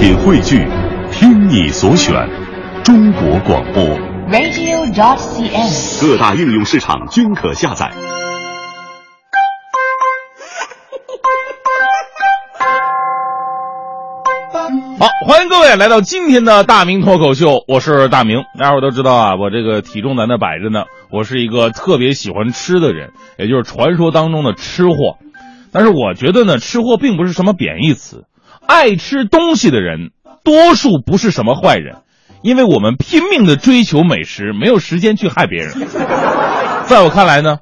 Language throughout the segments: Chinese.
品汇聚，听你所选，中国广播。radio.dot.cn，。各大应用市场均可下载。好，欢迎各位来到今天的大明脱口秀，我是大明。大家伙都知道啊，我这个体重在那摆着呢。我是一个特别喜欢吃的人，也就是传说当中的吃货。但是我觉得呢，吃货并不是什么贬义词，爱吃东西的人多数不是什么坏人，因为我们拼命的追求美食，没有时间去害别人。在我看来呢，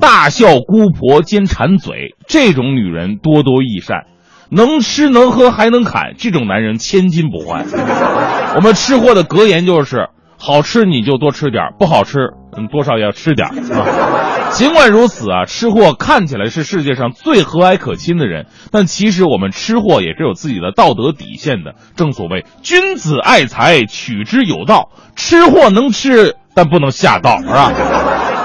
大笑姑婆兼馋嘴这种女人多多益善。能吃能喝还能砍，这种男人千金不换。我们吃货的格言就是：好吃你就多吃点不好吃，嗯，多少也要吃点啊。尽管如此啊，吃货看起来是世界上最和蔼可亲的人，但其实我们吃货也是有自己的道德底线的。正所谓君子爱财，取之有道。吃货能吃，但不能下道，是吧？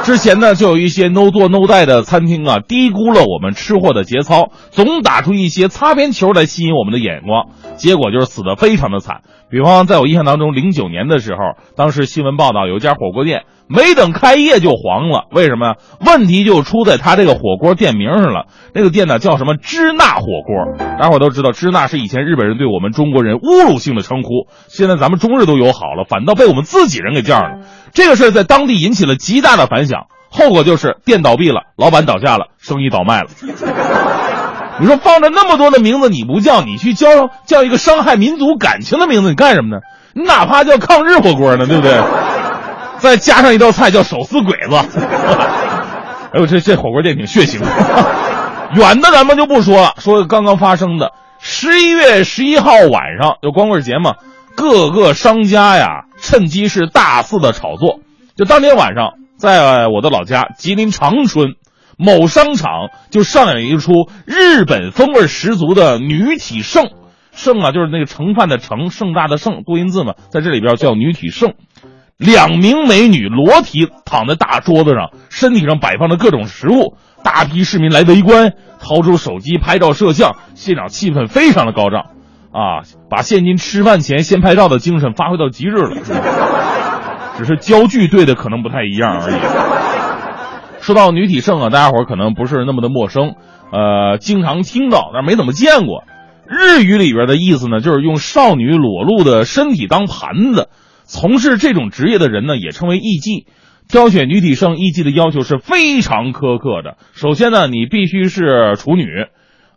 之前呢，就有一些 no 做 no 带的餐厅啊，低估了我们吃货的节操，总打出一些擦边球来吸引我们的眼光，结果就是死的非常的惨。比方在我印象当中，零九年的时候，当时新闻报道有一家火锅店没等开业就黄了，为什么呀？问题就出在他这个火锅店名上了。那个店呢叫什么支那火锅，大伙都知道，支那是以前日本人对我们中国人侮辱性的称呼，现在咱们中日都友好了，反倒被我们自己人给这样了。这个事儿在当地引起了极大的反响，后果就是店倒闭了，老板倒下了，生意倒卖了。你说放着那么多的名字你不叫，你去叫叫一个伤害民族感情的名字，你干什么呢？你哪怕叫抗日火锅呢，对不对？再加上一道菜叫手撕鬼子，哎呦，这这火锅店挺血腥的。远的咱们就不说了，说刚刚发生的十一月十一号晚上就光棍节嘛，各个商家呀趁机是大肆的炒作。就当天晚上，在我的老家吉林长春某商场就上演一出日本风味十足的女体盛，盛啊就是那个盛饭的盛，盛大的盛，多音字嘛，在这里边叫女体盛。两名美女裸体躺在大桌子上，身体上摆放着各种食物，大批市民来围观，掏出手机拍照摄像，现场气氛非常的高涨，啊，把现今吃饭前先拍照的精神发挥到极致了，只是焦距对的可能不太一样而已。说到女体盛啊，大家伙可能不是那么的陌生，呃，经常听到，但没怎么见过。日语里边的意思呢，就是用少女裸露的身体当盘子。从事这种职业的人呢，也称为艺妓。挑选女体盛艺妓的要求是非常苛刻的。首先呢，你必须是处女，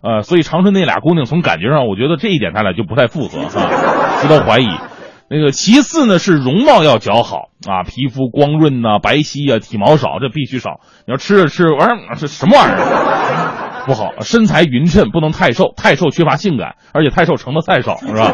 呃，所以长春那俩姑娘从感觉上，我觉得这一点他俩就不太符合哈，值得怀疑。那个其次呢，是容貌要姣好啊，皮肤光润呐、白皙啊，体毛少，这必须少。你要吃着吃玩儿，这什么玩意儿？不好，身材匀称，不能太瘦，太瘦缺乏性感，而且太瘦盛的菜少，是吧？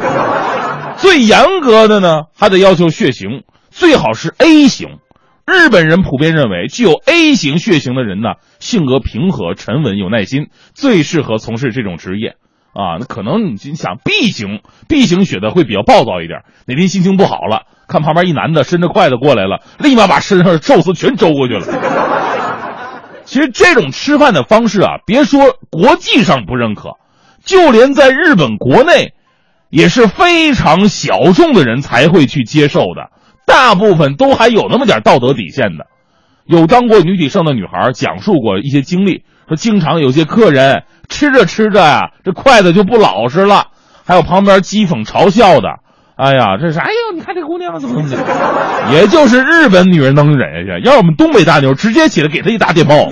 最严格的呢，还得要求血型，最好是 A 型。日本人普遍认为，具有 A 型血型的人呢，性格平和、沉稳、有耐心，最适合从事这种职业。啊，那可能你想 B 型，B 型血的会比较暴躁一点。哪天心情不好了，看旁边一男的伸着筷子过来了，立马把身上的寿司全周过去了。其实这种吃饭的方式啊，别说国际上不认可，就连在日本国内。也是非常小众的人才会去接受的，大部分都还有那么点道德底线的。有当过女体盛的女孩讲述过一些经历，说经常有些客人吃着吃着呀、啊，这筷子就不老实了，还有旁边讥讽嘲笑的。哎呀，这是哎呦，你看这姑娘怎么怎么的，也就是日本女人能忍下去，要我们东北大妞直接起来给她一大电炮。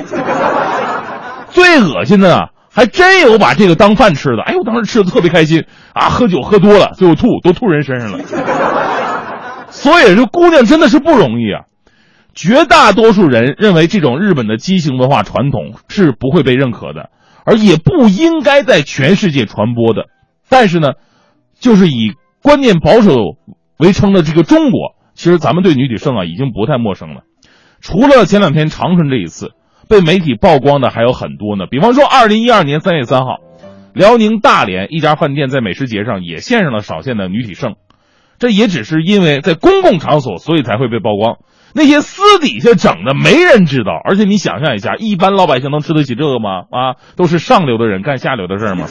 最恶心的啊！还真有把这个当饭吃的，哎呦，当时吃的特别开心啊！喝酒喝多了，最后吐都吐人身上了。所以这姑娘真的是不容易啊。绝大多数人认为这种日本的畸形文化传统是不会被认可的，而也不应该在全世界传播的。但是呢，就是以观念保守为称的这个中国，其实咱们对女体盛啊已经不太陌生了。除了前两天长春这一次。被媒体曝光的还有很多呢，比方说，二零一二年三月三号，辽宁大连一家饭店在美食节上也献上了少见的女体盛，这也只是因为在公共场所，所以才会被曝光。那些私底下整的，没人知道。而且你想象一下，一般老百姓能吃得起这个吗？啊，都是上流的人干下流的事儿吗？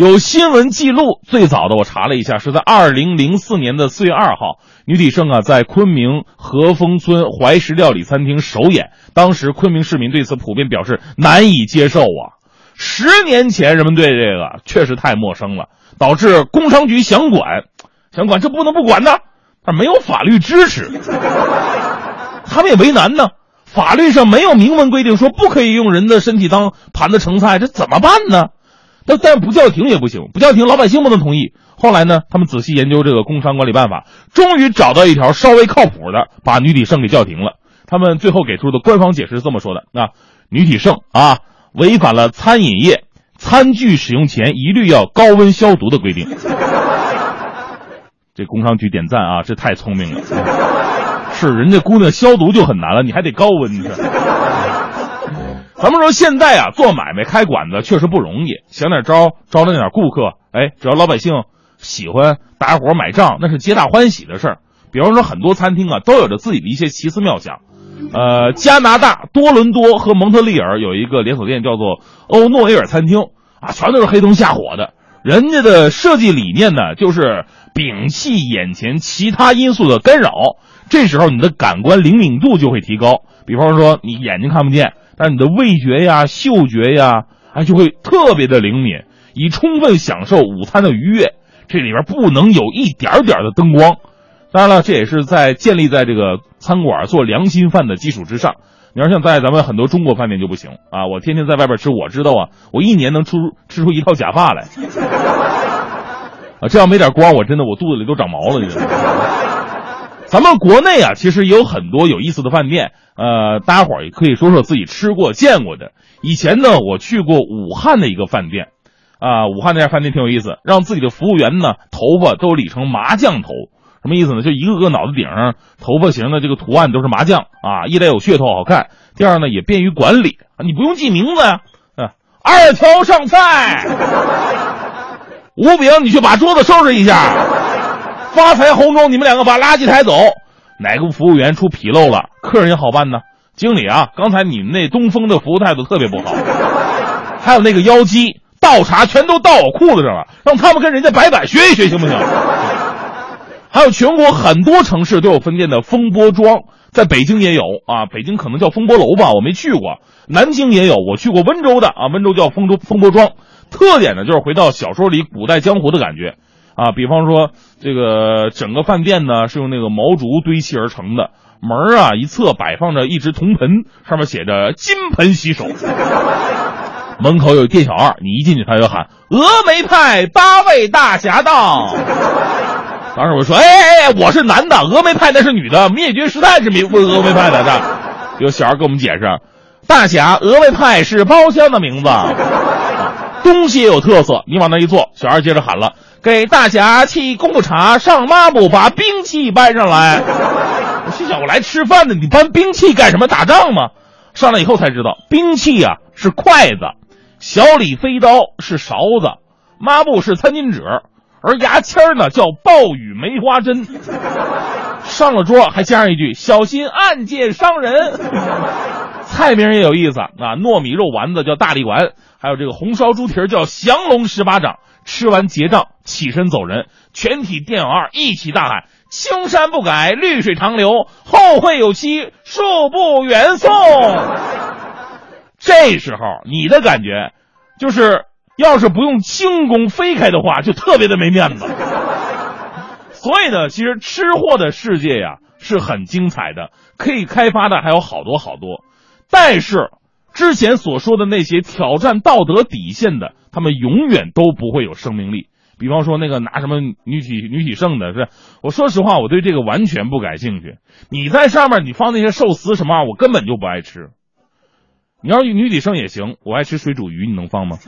有新闻记录，最早的我查了一下，是在二零零四年的四月二号，女体盛啊在昆明和风村怀石料理餐厅首演，当时昆明市民对此普遍表示难以接受啊。十年前人们对这个确实太陌生了，导致工商局想管，想管这不能不管呢，但没有法律支持，他们也为难呢。法律上没有明文规定说不可以用人的身体当盘子盛菜，这怎么办呢？但但不叫停也不行，不叫停老百姓不能同意。后来呢，他们仔细研究这个工商管理办法，终于找到一条稍微靠谱的，把女体盛给叫停了。他们最后给出的官方解释是这么说的：啊，女体盛啊，违反了餐饮业餐具使用前一律要高温消毒的规定。这工商局点赞啊，这太聪明了。是人家姑娘消毒就很难了，你还得高温去。咱们说现在啊，做买卖开馆子确实不容易，想点招招那点顾客，哎，只要老百姓喜欢，大家伙买账，那是皆大欢喜的事儿。比方说，很多餐厅啊，都有着自己的一些奇思妙想。呃，加拿大多伦多和蒙特利尔有一个连锁店叫做欧诺埃尔餐厅啊，全都是黑灯瞎火的。人家的设计理念呢，就是摒弃眼前其他因素的干扰，这时候你的感官灵敏度就会提高。比方说，你眼睛看不见。但你的味觉呀、嗅觉呀，哎，就会特别的灵敏，以充分享受午餐的愉悦。这里边不能有一点点的灯光。当然了，这也是在建立在这个餐馆做良心饭的基础之上。你要像在咱们很多中国饭店就不行啊！我天天在外边吃，我知道啊，我一年能出吃出一套假发来。啊，这要没点光，我真的我肚子里都长毛了，你知道吗？咱们国内啊，其实也有很多有意思的饭店，呃，大家伙儿也可以说说自己吃过、见过的。以前呢，我去过武汉的一个饭店，啊，武汉那家饭店挺有意思，让自己的服务员呢，头发都理成麻将头，什么意思呢？就一个个脑袋顶上头发型的这个图案都是麻将啊，一来有噱头好看，第二呢也便于管理，你不用记名字呀，啊，二条上菜，吴饼，你去把桌子收拾一下。发财红中，你们两个把垃圾抬走。哪个服务员出纰漏了，客人也好办呢。经理啊，刚才你们那东风的服务态度特别不好。还有那个妖姬倒茶全都倒我裤子上了，让他们跟人家白板学一学行不行？还有全国很多城市都有分店的风波庄，在北京也有啊，北京可能叫风波楼吧，我没去过。南京也有，我去过温州的啊，温州叫风州风波庄，特点呢就是回到小说里古代江湖的感觉。啊，比方说这个整个饭店呢是用那个毛竹堆砌而成的，门啊一侧摆放着一只铜盆，上面写着“金盆洗手”。门口有店小二，你一进去他就喊“峨眉派八位大侠到”。当时我说：“哎哎哎，我是男的，峨眉派那是女的，灭绝师太是名峨眉派的。”有小二给我们解释：“大侠，峨眉派是包厢的名字，东西也有特色。你往那一坐，小二接着喊了。”给大侠沏功夫茶，上抹布，把兵器搬上来。我心想，我来吃饭的，你搬兵器干什么？打仗吗？上来以后才知道，兵器啊是筷子，小李飞刀是勺子，抹布是餐巾纸，而牙签呢叫暴雨梅花针。上了桌还加上一句：“小心暗箭伤人。”菜名也有意思啊，糯米肉丸子叫大力丸，还有这个红烧猪蹄叫降龙十八掌。吃完结账，起身走人，全体店二一起大喊：“青山不改，绿水长流，后会有期，恕不远送。”这时候你的感觉，就是要是不用轻功飞开的话，就特别的没面子。所以呢，其实吃货的世界呀是很精彩的，可以开发的还有好多好多，但是。之前所说的那些挑战道德底线的，他们永远都不会有生命力。比方说那个拿什么女体女体盛的，是我说实话，我对这个完全不感兴趣。你在上面你放那些寿司什么，我根本就不爱吃。你要女体盛也行，我爱吃水煮鱼，你能放吗？